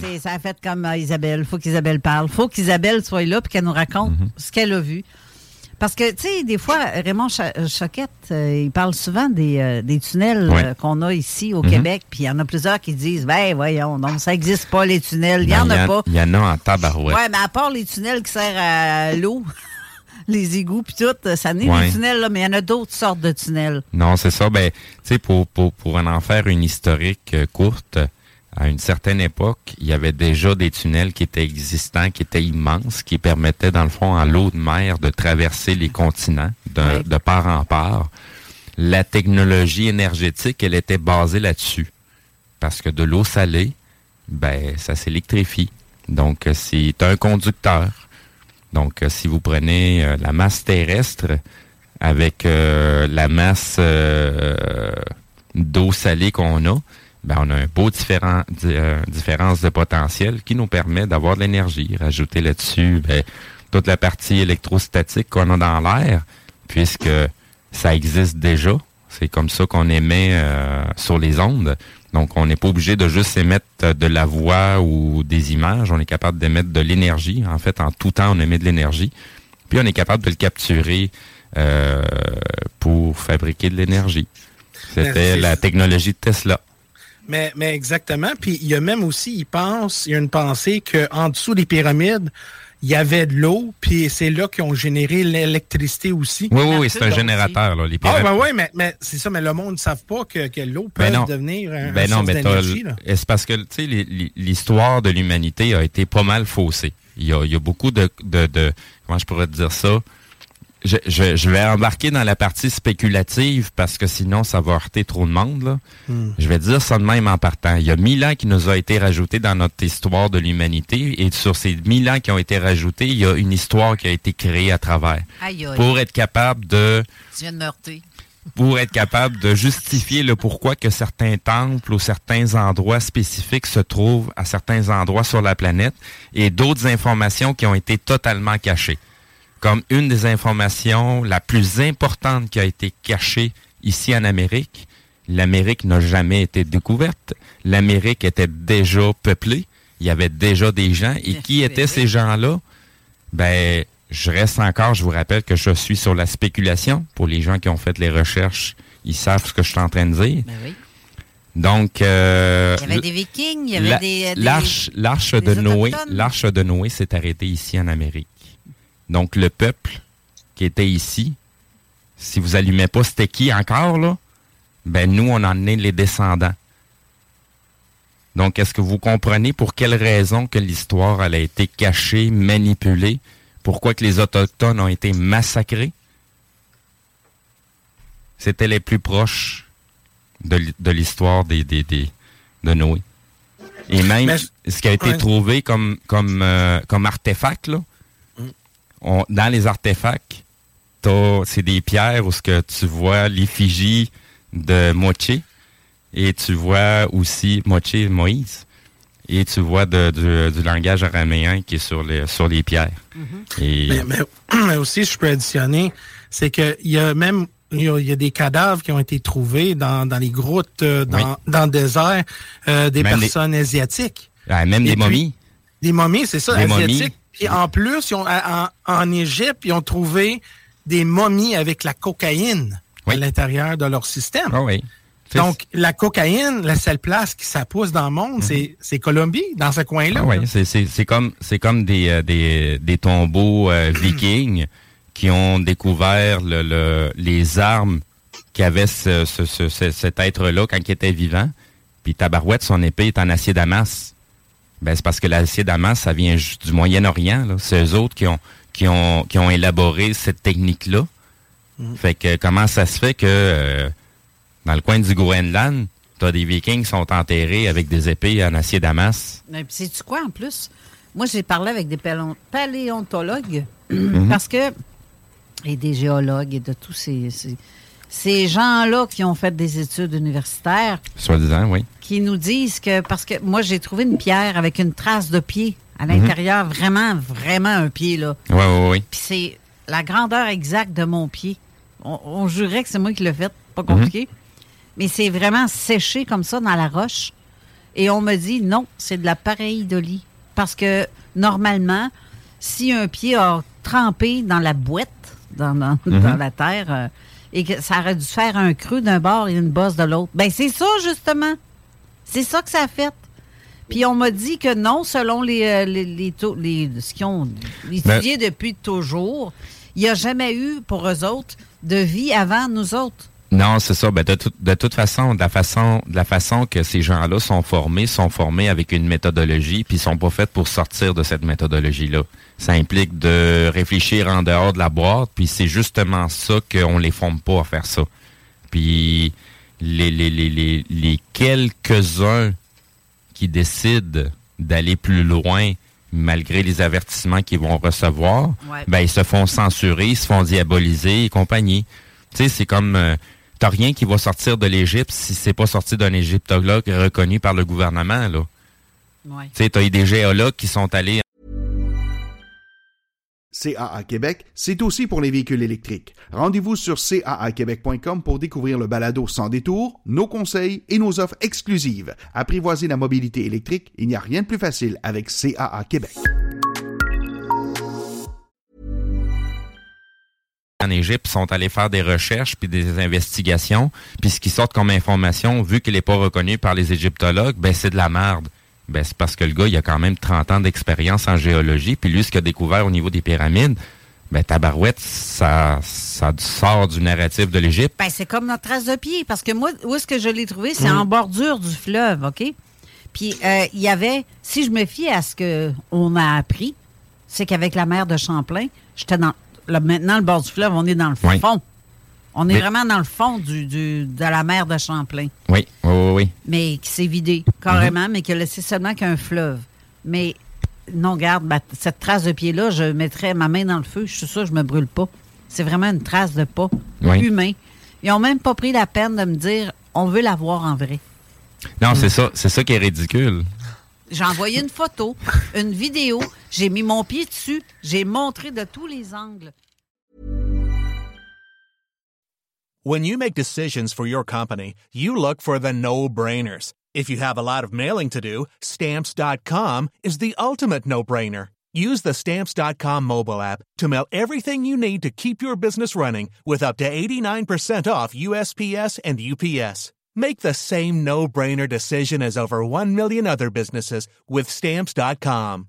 C'est- ça a fait comme euh, Isabelle. faut qu'Isabelle parle. faut qu'Isabelle soit là et qu'elle nous raconte ce qu'elle a vu. Parce que, tu sais, des fois, Raymond euh, Choquette, euh, il parle souvent des, euh, des tunnels euh, qu'on a ici au Québec. Puis il y en a plusieurs qui disent, ben voyons, donc ça n'existe pas, les tunnels. Il n'y en Ben, a pas. Il y en a en tabarouette. Ouais, mais à part les tunnels qui servent à l'eau, les égouts puis tout, ça n'est Ouais. des tunnels, là, mais il y en a d'autres sortes de tunnels. Non, c'est ça. Ben, tu sais, pour, pour, pour en faire une historique courte, à une certaine époque, il y avait déjà des tunnels qui étaient existants, qui étaient immenses, qui permettaient, dans le fond, à l'eau de mer de traverser les continents de, part en part. La technologie énergétique, elle était basée là-dessus. Parce que de l'eau salée, ben, ça s'électrifie. Donc, euh, c'est un conducteur. Donc, euh, si vous prenez euh, la masse terrestre avec euh, la masse euh, d'eau salée qu'on a, ben, on a un beau différent, di- euh, différence de potentiel qui nous permet d'avoir de l'énergie. Rajouter là-dessus ben, toute la partie électrostatique qu'on a dans l'air, puisque ça existe déjà. C'est comme ça qu'on émet euh, sur les ondes. Donc, on n'est pas obligé de juste émettre de la voix ou des images. On est capable d'émettre de l'énergie. En fait, en tout temps, on émet de l'énergie. Puis, on est capable de le capturer euh, pour fabriquer de l'énergie. C'était la technologie de Tesla. Mais, mais exactement. Puis il y a même aussi, il pense, il y a une pensée qu'en dessous des pyramides, il y avait de l'eau, puis c'est là qu'ils ont généré l'électricité aussi. Oui, oui, oui, c'est un générateur, là, les Ah, pyramides. ben oui, mais, mais c'est ça, mais le monde ne savent pas que, que l'eau peut Ben non. devenir un, Ben non, source mais. C'est parce que, tu sais, l'histoire de l'humanité a été pas mal faussée. Il y a, il y a beaucoup de, de, de- comment je pourrais te dire ça? Je, je, je vais embarquer dans la partie spéculative parce que sinon, ça va heurter trop de monde, là. Hmm. Je vais dire ça de même en partant. Il y a mille ans qui nous a été rajouté dans notre histoire de l'humanité et sur ces mille ans qui ont été rajoutés, il y a une histoire qui a été créée à travers. Aïe, aïe. Pour être capable de Tu viens de me heurter. pour être capable de justifier le pourquoi que certains temples ou certains endroits spécifiques se trouvent à certains endroits sur la planète et d'autres informations qui ont été totalement cachées. Comme une des informations la plus importante qui a été cachée ici en Amérique, l'Amérique n'a jamais été découverte. L'Amérique était déjà peuplée. Il y avait déjà des gens. Et qui étaient ces gens-là? Ben, je reste encore, je vous rappelle que je suis sur la spéculation. Pour les gens qui ont fait les recherches, ils savent ce que je suis en train de dire. Ben oui. Donc, euh, Il y avait des vikings, il y avait des, des- l'arche, l'arche des de Noé, l'arche de Noé s'est arrêtée ici en Amérique. Donc, le peuple qui était ici, si vous allumez pas c'était qui encore, là, ben, nous, on en est les descendants. Donc, est-ce que vous comprenez pour quelle raison que l'histoire, elle a été cachée, manipulée? Pourquoi que les Autochtones ont été massacrés? C'était les plus proches de, l'hi- de l'histoire des, des, des- de Noé. Et même Mais ce qui a été ouais. trouvé comme, comme, euh, comme artefact, là, on- dans les artefacts, c'est des pierres où ce que tu vois l'effigie de Moché et tu vois aussi Moché Moïse et tu vois de- de- du langage araméen qui est sur les, sur les pierres. Et Mais, mais- mais aussi, je peux additionner, c'est qu'il y a même il y a, il y a des cadavres qui ont été trouvés dans, dans les grottes, euh, dans, Oui. dans le désert, euh, des Même les- personnes asiatiques. ah, même Et des puis- momies. Des momies, c'est ça, Des asiatiques. momies. Puis en plus, ils ont, en, en Égypte, ils ont trouvé des momies avec la cocaïne Oui. à l'intérieur de leur système. Ah oui. Donc, la cocaïne, la seule place qui ça pousse dans le monde, mhm. c'est Colombie, dans ce coin-là. Ah oui, c'est comme, comme des, euh, des, des tombeaux euh, vikings qui ont découvert le, les armes qu'avait ce, ce, cet être-là quand il était vivant. Puis Tabarouette, son épée est en acier damas. Ben, c'est parce que l'acier damas, ça vient du Moyen-Orient. C'est eux autres qui ont, qui ont, qui ont élaboré cette technique-là. Mhm. Fait que comment ça se fait que euh, dans le coin du Groenland, tu as des Vikings qui sont enterrés avec des épées en acier damas. Mais sais-tu quoi en plus? Moi, j'ai parlé avec des paléontologues mhm. parce que et des géologues et de tous ces, ces, gens-là qui ont fait des études universitaires. Soi-disant, oui. Qui nous disent que, parce que moi, j'ai trouvé une pierre avec une trace de pied à mhm. l'intérieur, vraiment, vraiment un pied, là. Oui, oui, oui. Puis c'est la grandeur exacte de mon pied. On, jurait que c'est moi qui l'ai fait, pas compliqué. Mhm. Mais c'est vraiment séché comme ça dans la roche. Et on me dit, non, c'est de la pareidolie. Parce que, normalement, si un pied a trempé dans la boîte, dans, mhm. la terre, euh, et que ça aurait dû faire un creux d'un bord et une bosse de l'autre. Ben c'est ça, justement. C'est ça que ça a fait. Puis on m'a dit que non, selon les, euh, les, les, ce qu'ils ont étudié ben depuis toujours, il n'y a jamais eu pour eux autres de vie avant nous autres. Non, c'est ça. Ben, de, de, toute façon, de la façon, de la façon que ces gens-là sont formés, sont formés avec une méthodologie, puis ils sont pas faits pour sortir de cette méthodologie-là. Ça implique de réfléchir en dehors de la boîte, puis c'est justement ça qu'on les forme pas à faire ça. Puis les, les, les, les, les quelques-uns qui décident d'aller plus loin, malgré les avertissements qu'ils vont recevoir, ben ils se font censurer, ils se font diaboliser et compagnie. Tu sais, c'est comme euh, t'as rien qui va sortir de l'Égypte si c'est pas sorti d'un égyptologue reconnu par le gouvernement, là. Ouais. Tu sais, t'as eu des géologues qui sont allés CAA Québec, c'est aussi pour les véhicules électriques. Rendez-vous sur caaquebec.com pour découvrir le balado sans détour, nos conseils et nos offres exclusives. Apprivoiser la mobilité électrique, il n'y a rien de plus facile avec CAA Québec. En Égypte sont allés faire des recherches puis des investigations, puis ce qui sort comme information, vu qu'il n'est pas reconnu par les égyptologues, ben c'est de la merde. Ben c'est parce que le gars, il a quand même 30 ans d'expérience en géologie, puis lui, ce qu'il a découvert au niveau des pyramides, ben tabarouette, ça, ça sort du narratif de l'Égypte. Ben c'est comme notre trace de pied, parce que moi, où est-ce que je l'ai trouvé? C'est en bordure du fleuve, OK? Puis euh, il y avait, si je me fie à ce qu'on a appris, c'est qu'avec la mer de Champlain, j'étais dans maintenant, le bord du fleuve, on est dans le fond. On est vraiment dans le fond du, de la mer de Champlain. Oui, oui, oui. oui. Mais qui s'est vidé carrément, mhm. mais qui a laissé seulement qu'un fleuve. Mais non, garde, cette trace de pied-là, je mettrais ma main dans le feu. Je suis sûr que je me brûle pas. C'est vraiment une trace de pas humain. Ils n'ont même pas pris la peine de me dire on veut la voir en vrai. Non, c'est ça, c'est ça qui est ridicule. J'ai envoyé une photo, une vidéo, j'ai mis mon pied dessus, j'ai montré de tous les angles. When you make decisions for your company, you look for the no-brainers. If you have a lot of mailing to do, stamps.com is the ultimate no-brainer. Use the stamps.com mobile app to mail everything you need to keep your business running with up to 89% off USPS and UPS. Make the same no-brainer decision as over 1 million other businesses with stamps.com.